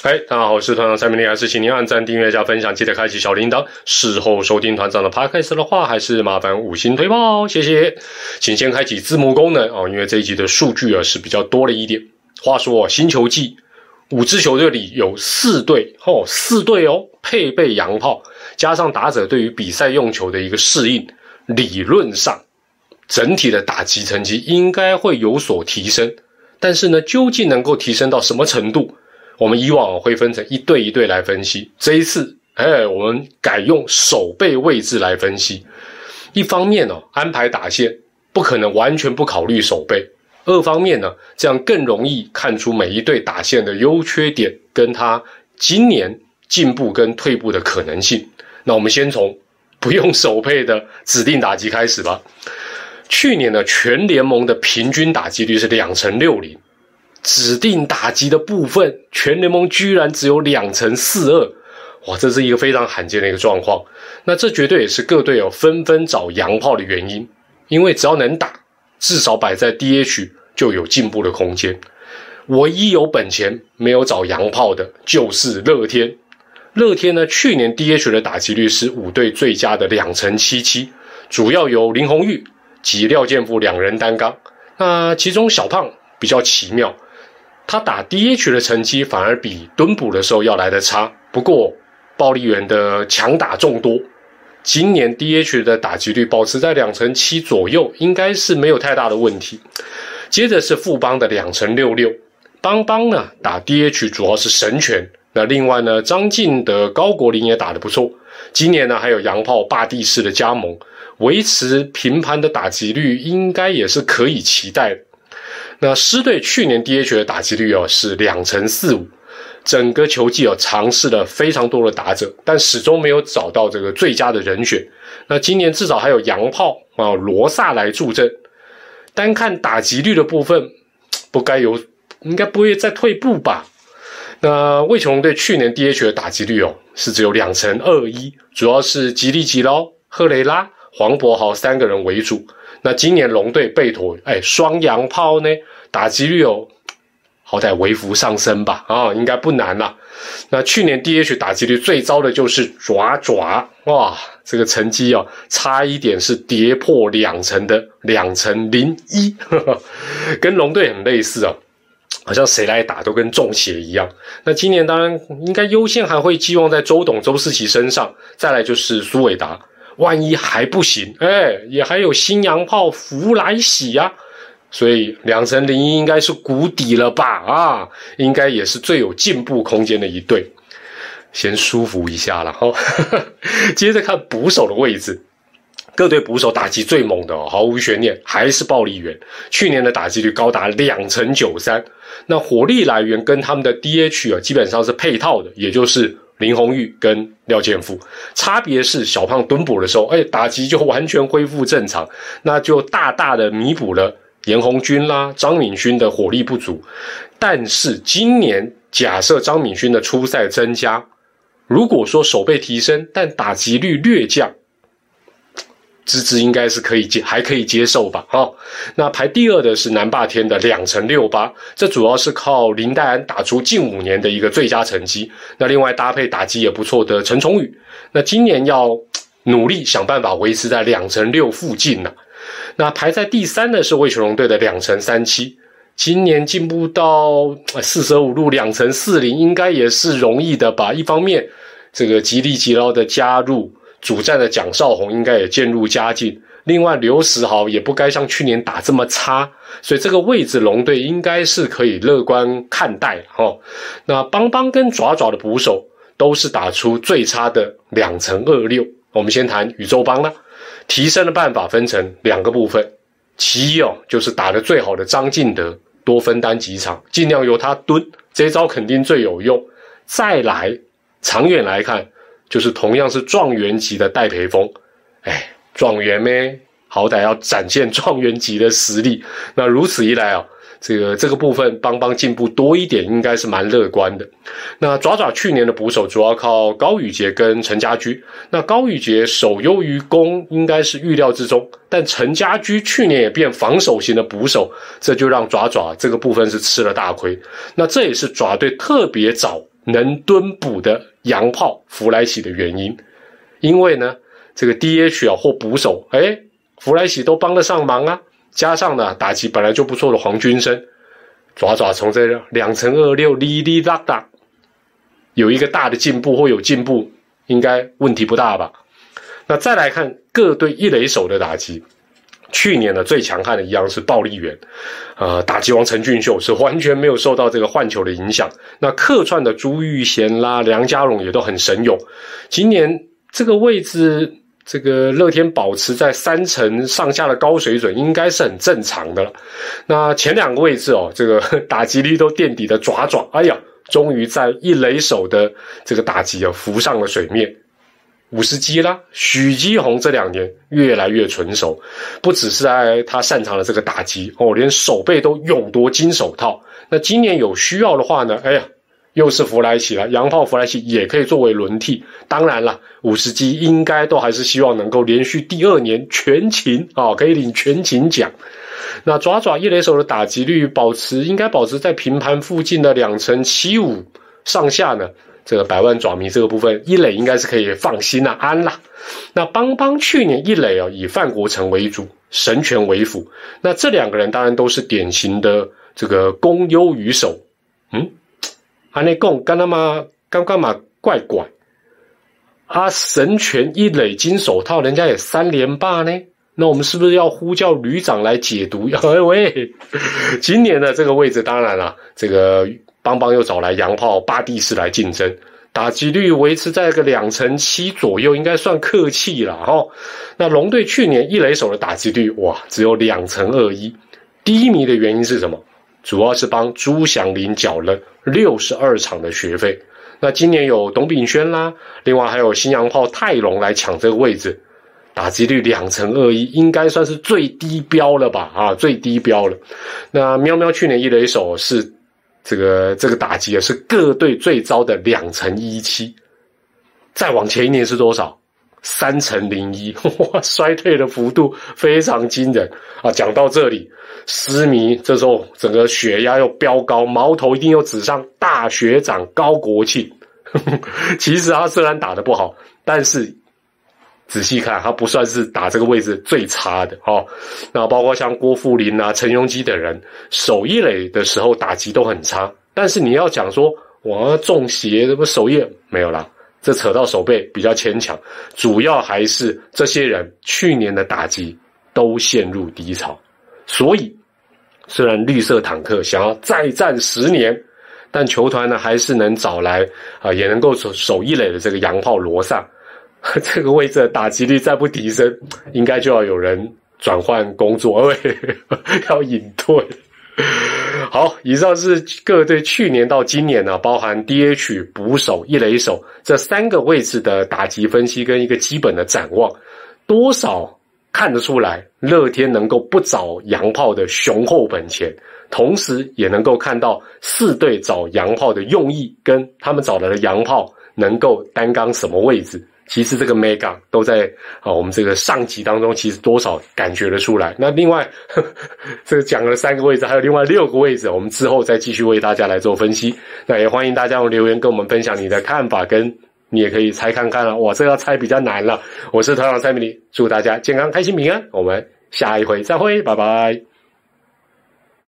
嗨，大家好，我是团长蔡明利，还是请您按赞、订阅、加分享，记得开启小铃铛。事后收听团长的 podcast 的话，还是麻烦五星推爆，谢谢。请先开启字幕功能哦，因为这一集的数据啊是比较多了一点。话说，星球季五支球队里有四队哦，四队哦配备洋炮，加上打者对于比赛用球的一个适应，理论上整体的打击成绩应该会有所提升。但是呢，究竟能够提升到什么程度？我们以往会分成一队一队来分析，这一次，哎，我们改用守备位置来分析。一方面呢，安排打线不可能完全不考虑守备；二方面呢，这样更容易看出每一队打线的优缺点，跟他今年进步跟退步的可能性。那我们先从不用守备的指定打击开始吧。去年的全联盟的平均打击率是两成六零。指定打击的部分，全联盟居然只有两成四二，哇，这是一个非常罕见的一个状况。那这绝对也是各队友纷纷找洋炮的原因，因为只要能打，至少摆在 DH 就有进步的空间。唯一有本钱没有找洋炮的，就是乐天。乐天呢，去年 DH 的打击率是五队最佳的两成七七，主要由林红玉及廖健富两人担纲。那其中小胖比较奇妙。他打 DH 的成绩反而比蹲捕的时候要来的差，不过暴力员的强打众多，今年 DH 的打击率保持在两成七左右，应该是没有太大的问题。接着是富邦的两成六六，邦邦呢打 DH 主要是神拳，那另外呢张晋的高国林也打得不错，今年呢还有洋炮霸地式的加盟，维持平盘的打击率应该也是可以期待的。那狮队去年 DH 的打击率哦是两成四五，整个球季哦尝试了非常多的打者，但始终没有找到这个最佳的人选。那今年至少还有洋炮啊罗萨来助阵，单看打击率的部分，不该有，应该不会再退步吧？那魏琼队去年 DH 的打击率哦是只有两成二一，主要是吉利吉捞、赫雷拉、黄博豪三个人为主。那今年龙队贝妥哎双洋炮呢，打击率有好歹微幅上升吧啊，应该不难了。那去年 DH 打击率最糟的就是爪爪哇，这个成绩哦差一点是跌破两成的两成零一，跟龙队很类似啊，好像谁来打都跟中邪一样。那今年当然应该优先还会寄望在周董周世奇身上，再来就是苏伟达。万一还不行，哎，也还有新洋炮福来喜呀，所以两成零一应该是谷底了吧？啊，应该也是最有进步空间的一队，先舒服一下了哈。接着看捕手的位置，各队捕手打击最猛的，毫无悬念，还是暴力员。去年的打击率高达两成九三，那火力来源跟他们的 DH 啊，基本上是配套的，也就是。林红玉跟廖建富，差别是小胖蹲补的时候，哎，打击就完全恢复正常，那就大大的弥补了严红军啦、张敏勋的火力不足。但是今年假设张敏勋的出赛增加，如果说手背提升，但打击率略降。资质应该是可以接，还可以接受吧？哈，那排第二的是南霸天的两成六八，这主要是靠林黛安打出近五年的一个最佳成绩。那另外搭配打击也不错的陈崇宇，那今年要努力想办法维持在两成六附近呢。那排在第三的是魏全龙队的两成三七，今年进步到四舍五入两成四零，应该也是容易的吧？一方面，这个吉利吉捞的加入。主战的蒋少红应该也渐入佳境，另外刘石豪也不该像去年打这么差，所以这个位置龙队应该是可以乐观看待哈。那邦邦跟爪爪的捕手都是打出最差的两成二六。我们先谈宇宙邦啦，提升的办法分成两个部分，其一哦就是打得最好的张进德多分担几场，尽量由他蹲，这招肯定最有用。再来长远来看。就是同样是状元级的戴培峰，哎，状元咩，好歹要展现状元级的实力。那如此一来啊，这个这个部分邦邦进步多一点，应该是蛮乐观的。那爪爪去年的捕手主要靠高宇杰跟陈家驹，那高宇杰守优于攻，应该是预料之中。但陈家驹去年也变防守型的捕手，这就让爪爪这个部分是吃了大亏。那这也是爪队特别早。能蹲补的洋炮弗莱喜的原因，因为呢，这个 DH 啊或捕手，哎，弗莱喜都帮得上忙啊。加上呢，打击本来就不错的黄军生，爪爪从这两成二六哩哩哒哒，有一个大的进步或有进步，应该问题不大吧？那再来看各队一垒手的打击。去年的最强悍的一样是暴力员，呃，打击王陈俊秀是完全没有受到这个换球的影响。那客串的朱玉贤啦、梁家荣也都很神勇。今年这个位置，这个乐天保持在三成上下的高水准，应该是很正常的了。那前两个位置哦，这个 打击率都垫底的爪爪，哎呀，终于在一垒手的这个打击啊浮上了水面。五十基啦，许基宏这两年越来越纯熟，不只是在他擅长的这个打击哦，连手背都勇夺金手套。那今年有需要的话呢？哎呀，又是弗莱奇了，洋炮弗莱奇也可以作为轮替。当然了，五十基应该都还是希望能够连续第二年全勤啊，可以领全勤奖。那爪爪一垒手的打击率保持应该保持在平盘附近的两成七五上下呢。这个百万爪迷这个部分，一垒应该是可以放心啊，安啦。那邦邦去年一垒啊，以范国成为主，神权为辅。那这两个人当然都是典型的这个攻优于守。嗯，阿内贡干他妈干干嘛怪怪。啊，神权一垒金手套，人家也三连霸呢。那我们是不是要呼叫旅长来解读？哎喂，今年的这个位置，当然了，这个。邦邦又找来洋炮巴蒂斯来竞争，打击率维持在个两成七左右，应该算客气了哈。那龙队去年一垒手的打击率哇，只有两成二一，低迷的原因是什么？主要是帮朱祥林缴了六十二场的学费。那今年有董炳轩啦，另外还有新洋炮泰隆来抢这个位置，打击率两成二一，应该算是最低标了吧？啊，最低标了。那喵喵去年一垒手是。这个这个打击啊，是各队最糟的两成一七，再往前一年是多少？三成零一，哇，衰退的幅度非常惊人啊！讲到这里，失迷这时候整个血压又飙高，矛头一定又指向大学长高国庆。其实他虽然打得不好，但是。仔细看，他不算是打这个位置最差的哦。那包括像郭富林啊、陈庸基等人，守一垒的时候打击都很差。但是你要讲说我中邪，什么守夜没有啦，这扯到手背比较牵强。主要还是这些人去年的打击都陷入低潮。所以，虽然绿色坦克想要再战十年，但球团呢还是能找来啊，也能够守守一垒的这个洋炮罗萨。这个位置的打击率再不提升，应该就要有人转换工作，要隐退。好，以上是各队去年到今年呢，包含 DH、捕手、一垒手这三个位置的打击分析跟一个基本的展望，多少看得出来，乐天能够不找洋炮的雄厚本钱，同时也能够看到四队找洋炮的用意，跟他们找来的洋炮能够担纲什么位置。其实这个 mega 都在啊，我们这个上集当中，其实多少感觉得出来。那另外，这个讲了三个位置，还有另外六个位置，我们之后再继续为大家来做分析。那也欢迎大家用留言跟我们分享你的看法，跟你也可以猜看看了。哇，这要猜比较难了。我是团长蔡明，祝大家健康、开心、平安。我们下一回再会，拜拜。